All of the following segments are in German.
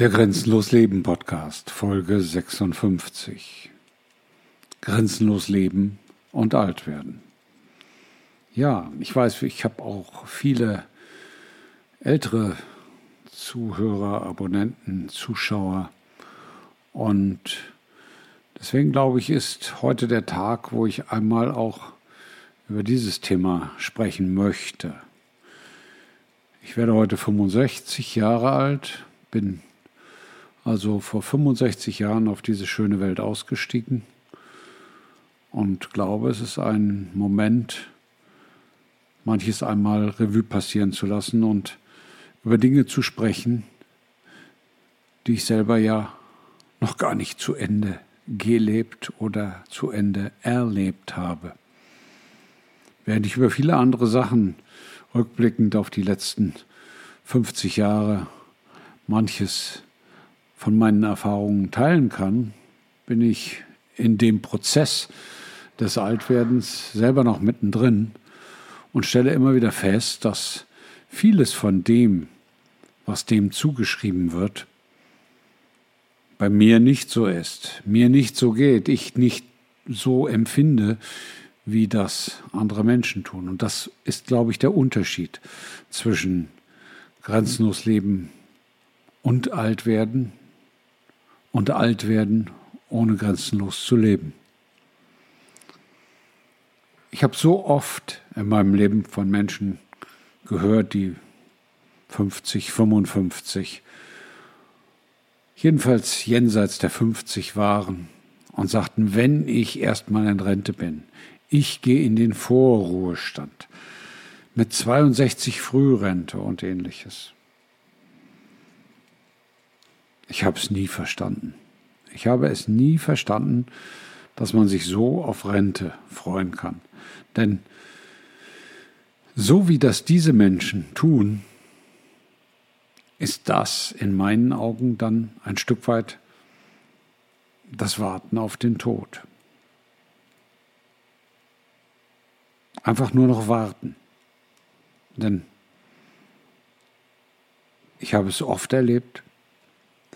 Der Grenzenlos Leben Podcast, Folge 56. Grenzenlos Leben und alt werden. Ja, ich weiß, ich habe auch viele ältere Zuhörer, Abonnenten, Zuschauer und deswegen glaube ich, ist heute der Tag, wo ich einmal auch über dieses Thema sprechen möchte. Ich werde heute 65 Jahre alt, bin also vor 65 Jahren auf diese schöne Welt ausgestiegen und glaube, es ist ein Moment, manches einmal Revue passieren zu lassen und über Dinge zu sprechen, die ich selber ja noch gar nicht zu Ende gelebt oder zu Ende erlebt habe. Während ich über viele andere Sachen rückblickend auf die letzten 50 Jahre manches von meinen Erfahrungen teilen kann, bin ich in dem Prozess des Altwerdens selber noch mittendrin und stelle immer wieder fest, dass vieles von dem, was dem zugeschrieben wird, bei mir nicht so ist, mir nicht so geht, ich nicht so empfinde, wie das andere Menschen tun. Und das ist, glaube ich, der Unterschied zwischen grenzenlos Leben und alt werden und alt werden, ohne grenzenlos zu leben. Ich habe so oft in meinem Leben von Menschen gehört, die 50, 55, jedenfalls jenseits der 50 waren und sagten, wenn ich erstmal in Rente bin, ich gehe in den Vorruhestand mit 62 Frührente und ähnliches. Ich habe es nie verstanden. Ich habe es nie verstanden, dass man sich so auf Rente freuen kann. Denn so wie das diese Menschen tun, ist das in meinen Augen dann ein Stück weit das Warten auf den Tod. Einfach nur noch warten. Denn ich habe es oft erlebt,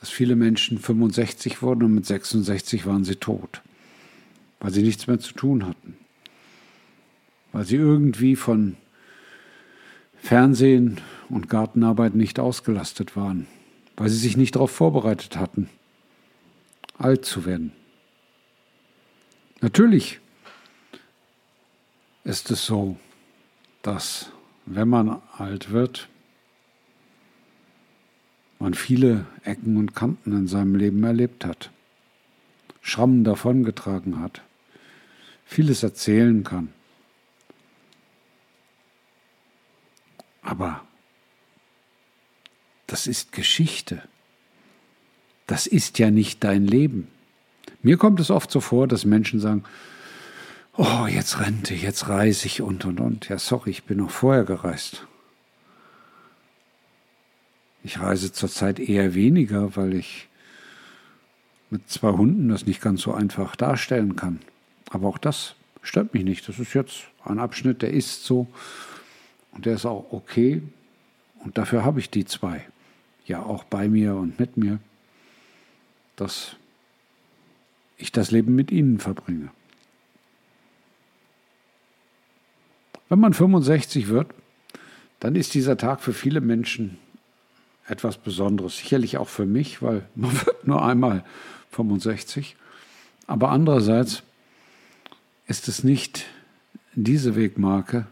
dass viele Menschen 65 wurden und mit 66 waren sie tot, weil sie nichts mehr zu tun hatten, weil sie irgendwie von Fernsehen und Gartenarbeit nicht ausgelastet waren, weil sie sich nicht darauf vorbereitet hatten, alt zu werden. Natürlich ist es so, dass wenn man alt wird, man viele Ecken und Kanten in seinem Leben erlebt hat, Schrammen davongetragen hat, vieles erzählen kann. Aber das ist Geschichte. Das ist ja nicht dein Leben. Mir kommt es oft so vor, dass Menschen sagen, oh, jetzt Rente, jetzt reise ich und und und. Ja, sorry, ich bin noch vorher gereist. Ich reise zurzeit eher weniger, weil ich mit zwei Hunden das nicht ganz so einfach darstellen kann. Aber auch das stört mich nicht. Das ist jetzt ein Abschnitt, der ist so und der ist auch okay. Und dafür habe ich die zwei. Ja, auch bei mir und mit mir, dass ich das Leben mit ihnen verbringe. Wenn man 65 wird, dann ist dieser Tag für viele Menschen etwas Besonderes. Sicherlich auch für mich, weil man wird nur einmal 65. Aber andererseits ist es nicht diese Wegmarke,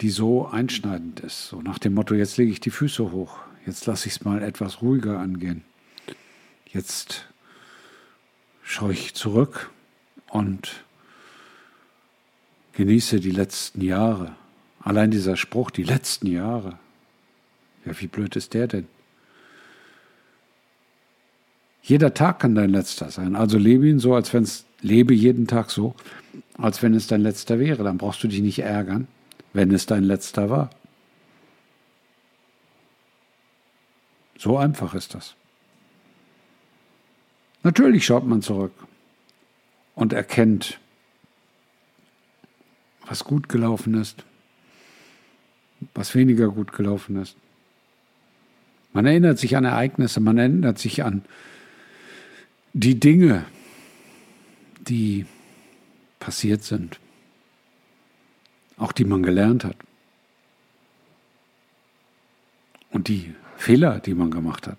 die so einschneidend ist. So nach dem Motto, jetzt lege ich die Füße hoch, jetzt lasse ich es mal etwas ruhiger angehen. Jetzt schaue ich zurück und genieße die letzten Jahre. Allein dieser Spruch, die letzten Jahre, ja, wie blöd ist der denn? Jeder Tag kann dein letzter sein. Also lebe ihn so, als wenn es, lebe jeden Tag so, als wenn es dein letzter wäre. Dann brauchst du dich nicht ärgern, wenn es dein letzter war. So einfach ist das. Natürlich schaut man zurück und erkennt, was gut gelaufen ist, was weniger gut gelaufen ist Man erinnert sich an Ereignisse, man erinnert sich an die Dinge, die passiert sind, auch die man gelernt hat und die Fehler, die man gemacht hat.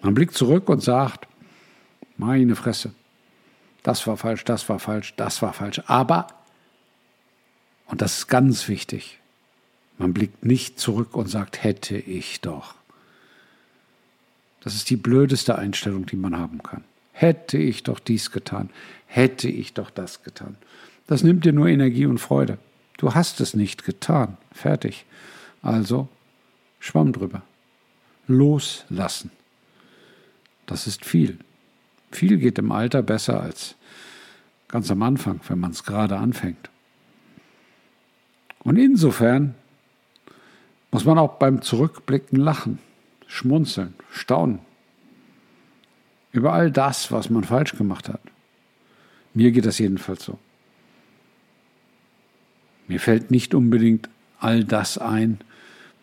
Man blickt zurück und sagt, meine Fresse, das war falsch, das war falsch, das war falsch. Aber, und das ist ganz wichtig, man blickt nicht zurück und sagt, hätte ich doch. Das ist die blödeste Einstellung, die man haben kann. Hätte ich doch dies getan, hätte ich doch das getan. Das nimmt dir nur Energie und Freude. Du hast es nicht getan. Fertig. Also Schwamm drüber. Loslassen. Das ist viel. Viel geht im Alter besser als ganz am Anfang, wenn man es gerade anfängt. Und insofern muss man auch beim Zurückblicken lachen, schmunzeln, staunen über all das, was man falsch gemacht hat. Mir geht das jedenfalls so. Mir fällt nicht unbedingt all das ein,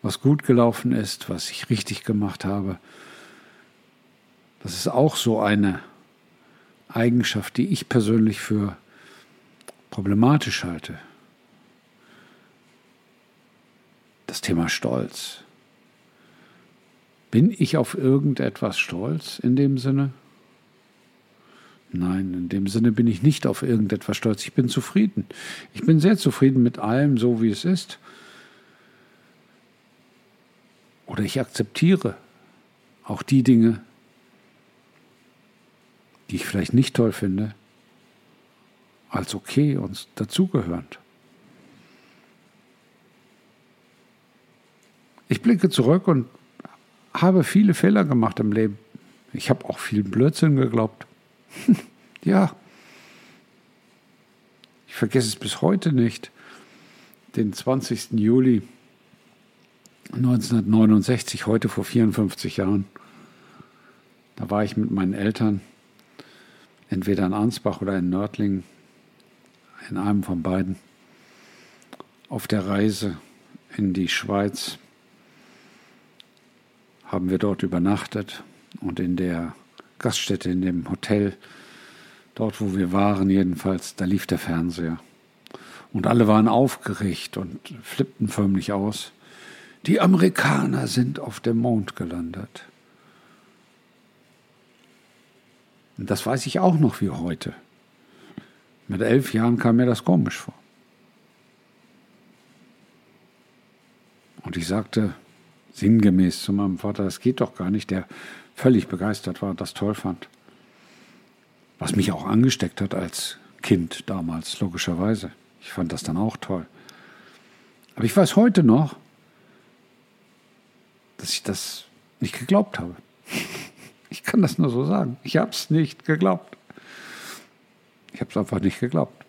was gut gelaufen ist, was ich richtig gemacht habe. Das ist auch so eine Eigenschaft, die ich persönlich für problematisch halte. Das Thema Stolz. Bin ich auf irgendetwas stolz in dem Sinne? Nein, in dem Sinne bin ich nicht auf irgendetwas stolz. Ich bin zufrieden. Ich bin sehr zufrieden mit allem, so wie es ist. Oder ich akzeptiere auch die Dinge, die ich vielleicht nicht toll finde, als okay und dazugehörend. Ich blicke zurück und habe viele Fehler gemacht im Leben. Ich habe auch viel Blödsinn geglaubt. ja. Ich vergesse es bis heute nicht. Den 20. Juli 1969, heute vor 54 Jahren. Da war ich mit meinen Eltern entweder in Ansbach oder in Nördlingen, in einem von beiden, auf der Reise in die Schweiz. Haben wir dort übernachtet und in der Gaststätte, in dem Hotel, dort wo wir waren jedenfalls, da lief der Fernseher. Und alle waren aufgeregt und flippten förmlich aus. Die Amerikaner sind auf dem Mond gelandet. Und das weiß ich auch noch wie heute. Mit elf Jahren kam mir das komisch vor. Und ich sagte sinngemäß zu meinem Vater, das geht doch gar nicht, der völlig begeistert war und das toll fand. Was mich auch angesteckt hat als Kind damals, logischerweise. Ich fand das dann auch toll. Aber ich weiß heute noch, dass ich das nicht geglaubt habe. Ich kann das nur so sagen. Ich habe es nicht geglaubt. Ich habe es einfach nicht geglaubt.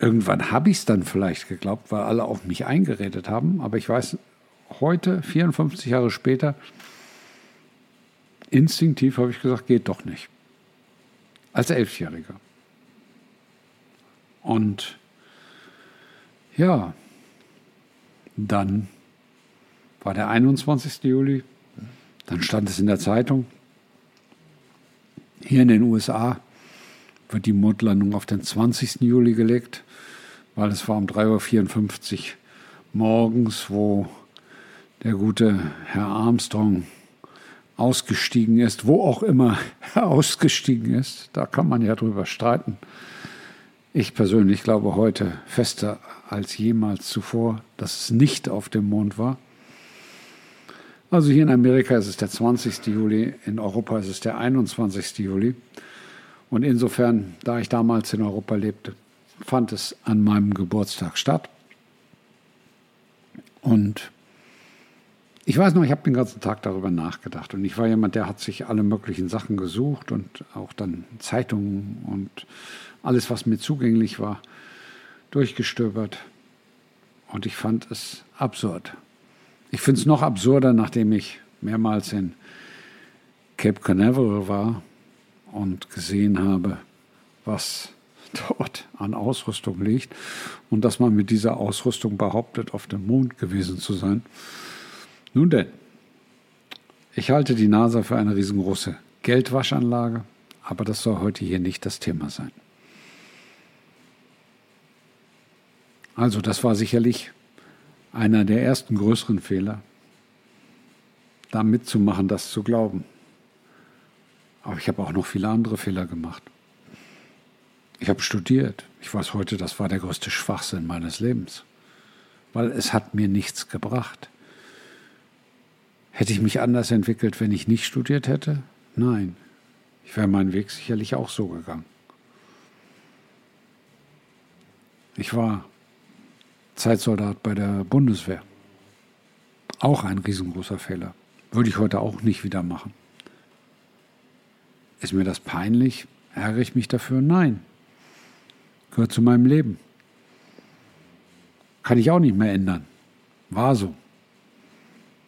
Irgendwann habe ich es dann vielleicht geglaubt, weil alle auf mich eingeredet haben. Aber ich weiß heute, 54 Jahre später, instinktiv habe ich gesagt, geht doch nicht. Als Elfjähriger. Und ja, dann war der 21. Juli, dann stand es in der Zeitung. Hier in den USA wird die Mondlandung auf den 20. Juli gelegt, weil es war um 3.54 Uhr morgens, wo der gute Herr Armstrong ausgestiegen ist, wo auch immer er ausgestiegen ist. Da kann man ja drüber streiten. Ich persönlich glaube heute fester als jemals zuvor, dass es nicht auf dem Mond war. Also hier in Amerika ist es der 20. Juli, in Europa ist es der 21. Juli. Und insofern, da ich damals in Europa lebte, fand es an meinem Geburtstag statt. Und ich weiß noch, ich habe den ganzen Tag darüber nachgedacht. Und ich war jemand, der hat sich alle möglichen Sachen gesucht und auch dann Zeitungen und alles, was mir zugänglich war, durchgestöbert. Und ich fand es absurd. Ich finde es noch absurder, nachdem ich mehrmals in Cape Canaveral war und gesehen habe, was dort an Ausrüstung liegt und dass man mit dieser Ausrüstung behauptet, auf dem Mond gewesen zu sein. Nun denn, ich halte die NASA für eine riesengroße Geldwaschanlage, aber das soll heute hier nicht das Thema sein. Also das war sicherlich einer der ersten größeren Fehler, da mitzumachen, das zu glauben. Aber ich habe auch noch viele andere Fehler gemacht. Ich habe studiert. Ich weiß heute, das war der größte Schwachsinn meines Lebens, weil es hat mir nichts gebracht. Hätte ich mich anders entwickelt, wenn ich nicht studiert hätte? Nein. Ich wäre meinen Weg sicherlich auch so gegangen. Ich war Zeitsoldat bei der Bundeswehr. Auch ein riesengroßer Fehler. Würde ich heute auch nicht wieder machen. Ist mir das peinlich? Ärgere ich mich dafür? Nein. Gehört zu meinem Leben. Kann ich auch nicht mehr ändern. War so.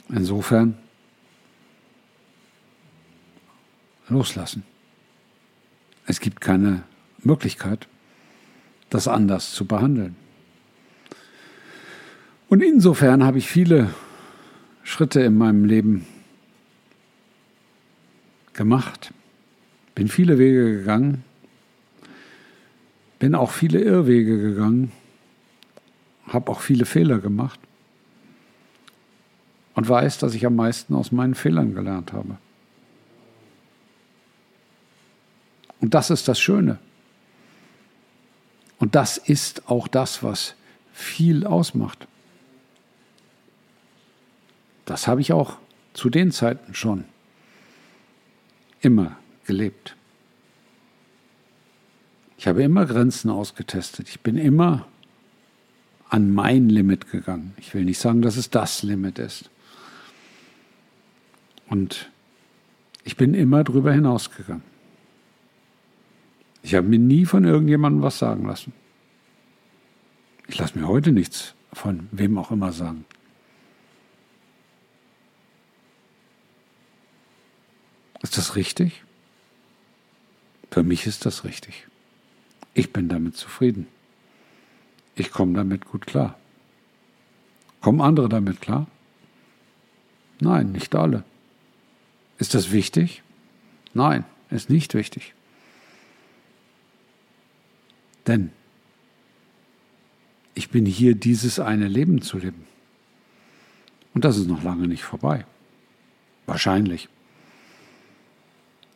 Insofern loslassen. Es gibt keine Möglichkeit, das anders zu behandeln. Und insofern habe ich viele Schritte in meinem Leben gemacht, bin viele Wege gegangen, bin auch viele Irrwege gegangen, habe auch viele Fehler gemacht und weiß, dass ich am meisten aus meinen Fehlern gelernt habe. Und das ist das Schöne. Und das ist auch das, was viel ausmacht. Das habe ich auch zu den Zeiten schon immer gelebt. Ich habe immer Grenzen ausgetestet. Ich bin immer an mein Limit gegangen. Ich will nicht sagen, dass es das Limit ist. Und ich bin immer drüber hinausgegangen. Ich habe mir nie von irgendjemandem was sagen lassen. Ich lasse mir heute nichts von wem auch immer sagen. Ist das richtig? Für mich ist das richtig. Ich bin damit zufrieden. Ich komme damit gut klar. Kommen andere damit klar? Nein, nicht alle. Ist das wichtig? Nein, ist nicht wichtig. Denn ich bin hier, dieses eine Leben zu leben. Und das ist noch lange nicht vorbei. Wahrscheinlich.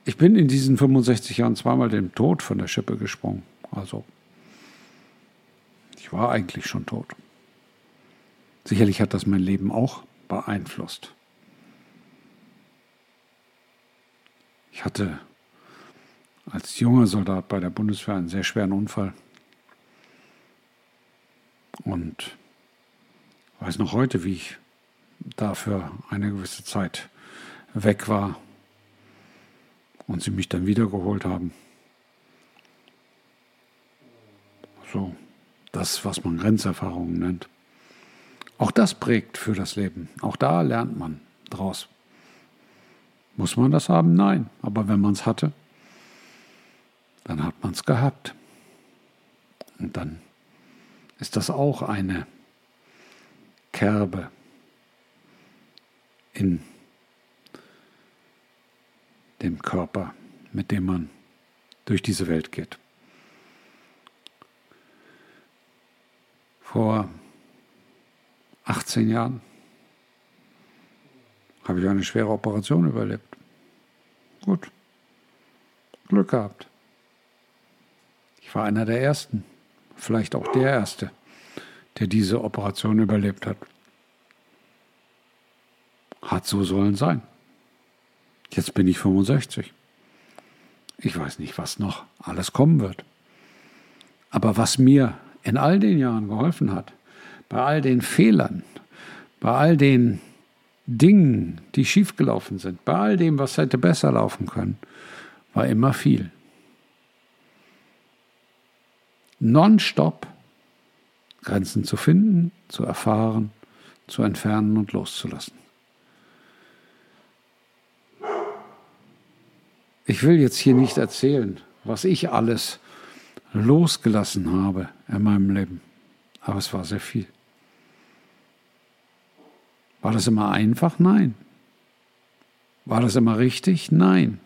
Ich bin in diesen 65 Jahren zweimal dem Tod von der Schippe gesprungen. Also, ich war eigentlich schon tot. Sicherlich hat das mein Leben auch beeinflusst. Ich hatte als junger Soldat bei der Bundeswehr einen sehr schweren Unfall. Und weiß noch heute, wie ich dafür eine gewisse Zeit weg war und sie mich dann wiedergeholt haben. So, das, was man Grenzerfahrungen nennt. Auch das prägt für das Leben. Auch da lernt man draus. Muss man das haben? Nein. Aber wenn man es hatte, dann hat man es gehabt. Und dann ist das auch eine Kerbe in dem Körper, mit dem man durch diese Welt geht. Vor 18 Jahren habe ich eine schwere Operation überlebt. Gut. Glück gehabt. Ich war einer der Ersten, vielleicht auch der Erste, der diese Operation überlebt hat. Hat so sollen sein. Jetzt bin ich 65. Ich weiß nicht, was noch alles kommen wird. Aber was mir in all den Jahren geholfen hat, bei all den Fehlern, bei all den Dingen, die schiefgelaufen sind, bei all dem, was hätte besser laufen können, war immer viel. Nonstop Grenzen zu finden, zu erfahren, zu entfernen und loszulassen. Ich will jetzt hier nicht erzählen, was ich alles losgelassen habe in meinem Leben, aber es war sehr viel. War das immer einfach? Nein. War das immer richtig? Nein.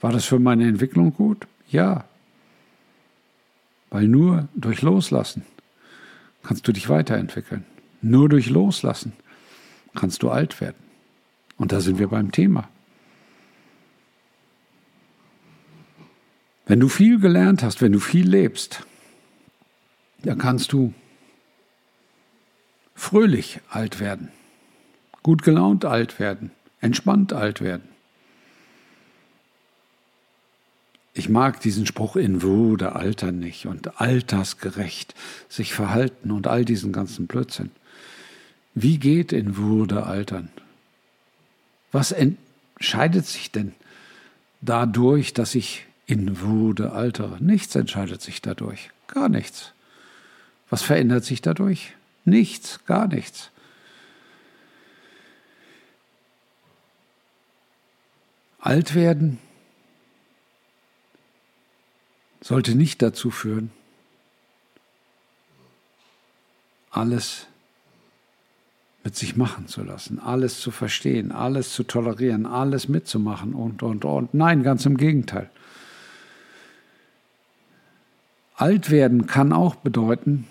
War das für meine Entwicklung gut? Ja. Weil nur durch Loslassen kannst du dich weiterentwickeln. Nur durch Loslassen kannst du alt werden. Und da sind wir beim Thema. Wenn du viel gelernt hast, wenn du viel lebst, dann kannst du fröhlich alt werden, gut gelaunt alt werden, entspannt alt werden. Ich mag diesen Spruch in Würde altern nicht und altersgerecht sich verhalten und all diesen ganzen Blödsinn. Wie geht in Würde altern? Was entscheidet sich denn dadurch, dass ich in Würde altere? Nichts entscheidet sich dadurch, gar nichts. Was verändert sich dadurch? Nichts, gar nichts. Alt werden sollte nicht dazu führen, alles mit sich machen zu lassen, alles zu verstehen, alles zu tolerieren, alles mitzumachen und, und, und. Nein, ganz im Gegenteil. Alt werden kann auch bedeuten,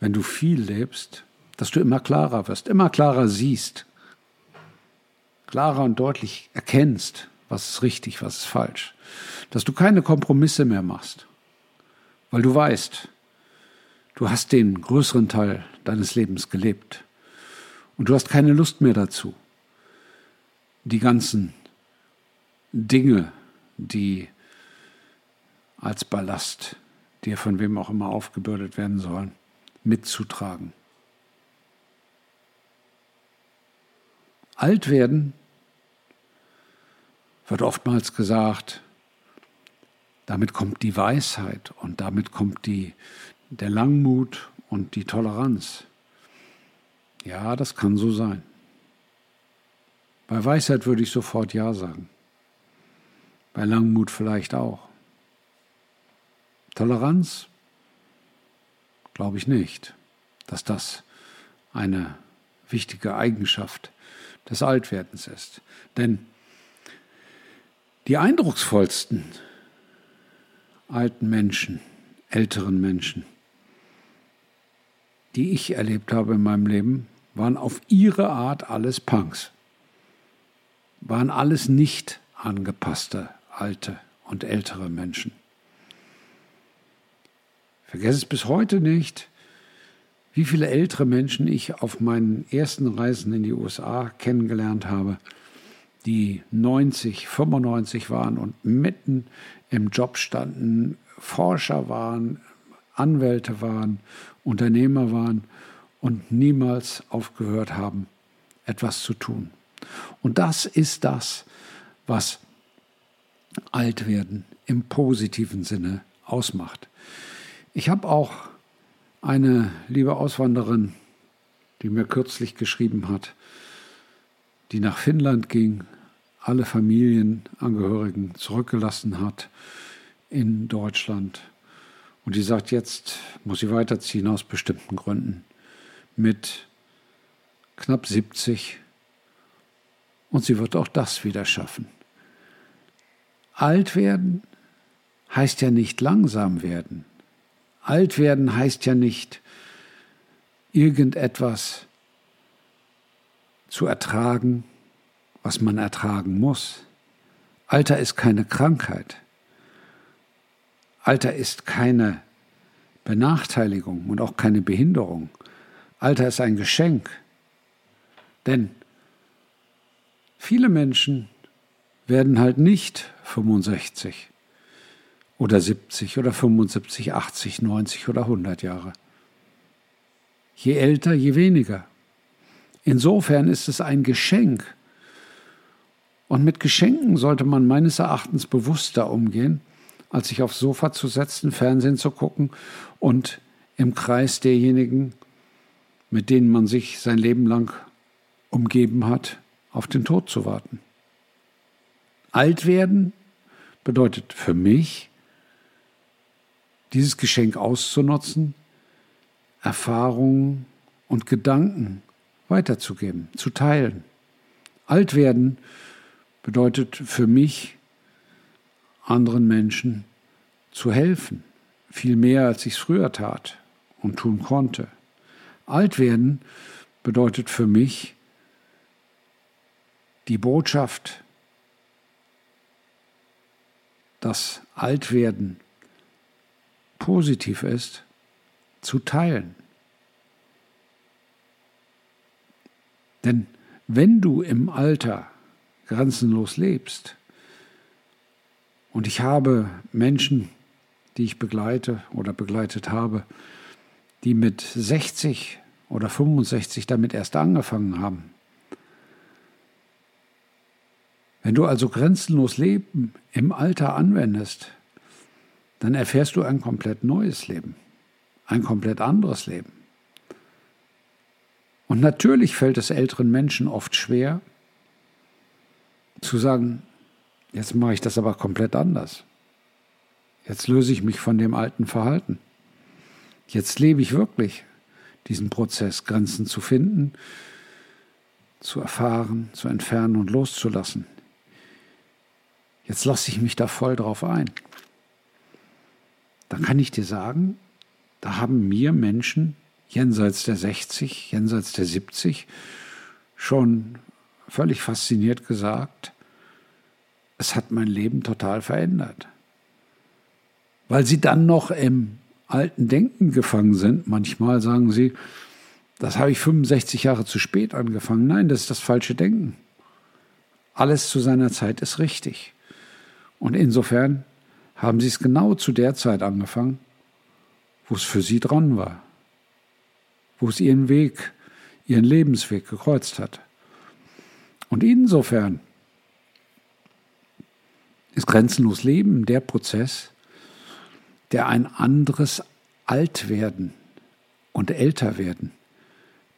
wenn du viel lebst, dass du immer klarer wirst, immer klarer siehst, klarer und deutlich erkennst, was ist richtig, was ist falsch. Dass du keine Kompromisse mehr machst, weil du weißt, du hast den größeren Teil deines Lebens gelebt und du hast keine Lust mehr dazu, die ganzen Dinge, die als Ballast dir von wem auch immer aufgebürdet werden sollen, mitzutragen. Alt werden wird oftmals gesagt, damit kommt die Weisheit und damit kommt die, der Langmut und die Toleranz. Ja, das kann so sein. Bei Weisheit würde ich sofort Ja sagen. Bei Langmut vielleicht auch. Toleranz? Glaube ich nicht, dass das eine wichtige Eigenschaft des Altwerdens ist. Denn die eindrucksvollsten alten Menschen, älteren Menschen, die ich erlebt habe in meinem Leben, waren auf ihre Art alles Punks. Waren alles nicht angepasste alte und ältere Menschen. Vergesse es bis heute nicht, wie viele ältere Menschen ich auf meinen ersten Reisen in die USA kennengelernt habe, die 90, 95 waren und mitten im Job standen, Forscher waren, Anwälte waren, Unternehmer waren und niemals aufgehört haben, etwas zu tun. Und das ist das, was Altwerden im positiven Sinne ausmacht. Ich habe auch eine liebe Auswanderin, die mir kürzlich geschrieben hat, die nach Finnland ging, alle Familienangehörigen zurückgelassen hat in Deutschland. Und die sagt, jetzt muss sie weiterziehen aus bestimmten Gründen. Mit knapp 70. Und sie wird auch das wieder schaffen. Alt werden heißt ja nicht langsam werden. Alt werden heißt ja nicht irgendetwas zu ertragen, was man ertragen muss. Alter ist keine Krankheit. Alter ist keine Benachteiligung und auch keine Behinderung. Alter ist ein Geschenk. Denn viele Menschen werden halt nicht 65 oder 70 oder 75, 80, 90 oder 100 Jahre. Je älter, je weniger. Insofern ist es ein Geschenk, und mit Geschenken sollte man meines Erachtens bewusster umgehen, als sich aufs Sofa zu setzen, Fernsehen zu gucken und im Kreis derjenigen, mit denen man sich sein Leben lang umgeben hat, auf den Tod zu warten. Alt werden bedeutet für mich, dieses Geschenk auszunutzen, Erfahrungen und Gedanken weiterzugeben, zu teilen. Alt werden bedeutet für mich, anderen Menschen zu helfen, viel mehr als ich es früher tat und tun konnte. Alt werden bedeutet für mich die Botschaft, dass Altwerden positiv ist, zu teilen. Denn wenn du im Alter grenzenlos lebst, und ich habe Menschen, die ich begleite oder begleitet habe, die mit 60 oder 65 damit erst angefangen haben. Wenn du also grenzenlos Leben im Alter anwendest, dann erfährst du ein komplett neues Leben, ein komplett anderes Leben. Und natürlich fällt es älteren Menschen oft schwer zu sagen, jetzt mache ich das aber komplett anders. Jetzt löse ich mich von dem alten Verhalten. Jetzt lebe ich wirklich diesen Prozess, Grenzen zu finden, zu erfahren, zu entfernen und loszulassen. Jetzt lasse ich mich da voll drauf ein. Dann kann ich dir sagen, da haben mir Menschen jenseits der 60, jenseits der 70 schon völlig fasziniert gesagt, es hat mein Leben total verändert. Weil sie dann noch im alten Denken gefangen sind. Manchmal sagen sie, das habe ich 65 Jahre zu spät angefangen. Nein, das ist das falsche Denken. Alles zu seiner Zeit ist richtig. Und insofern haben sie es genau zu der Zeit angefangen, wo es für sie dran war, wo es ihren Weg, ihren Lebensweg gekreuzt hat. Und insofern ist grenzenlos Leben der Prozess, der ein anderes Altwerden und Älterwerden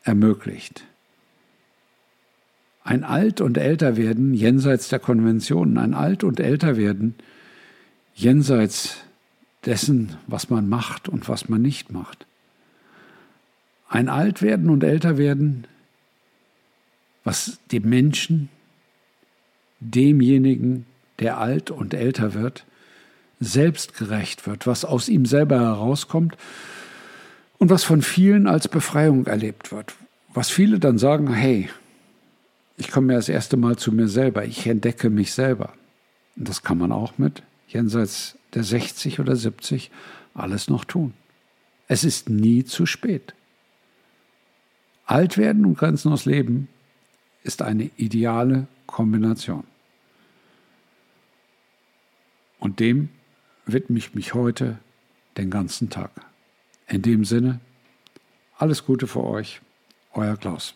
ermöglicht. Ein Alt- und Älterwerden jenseits der Konventionen, ein Alt- und Älterwerden jenseits dessen, was man macht und was man nicht macht. Ein Altwerden und Älterwerden, was dem Menschen, demjenigen, der alt und älter wird, selbstgerecht wird, was aus ihm selber herauskommt und was von vielen als Befreiung erlebt wird. Was viele dann sagen, hey, ich komme ja das erste Mal zu mir selber, ich entdecke mich selber. Und das kann man auch mit jenseits der 60 oder 70 alles noch tun. Es ist nie zu spät. Alt werden und grenzenlos leben ist eine ideale Kombination. Und dem widme ich mich heute den ganzen Tag. In dem Sinne, alles Gute für euch, euer Klaus.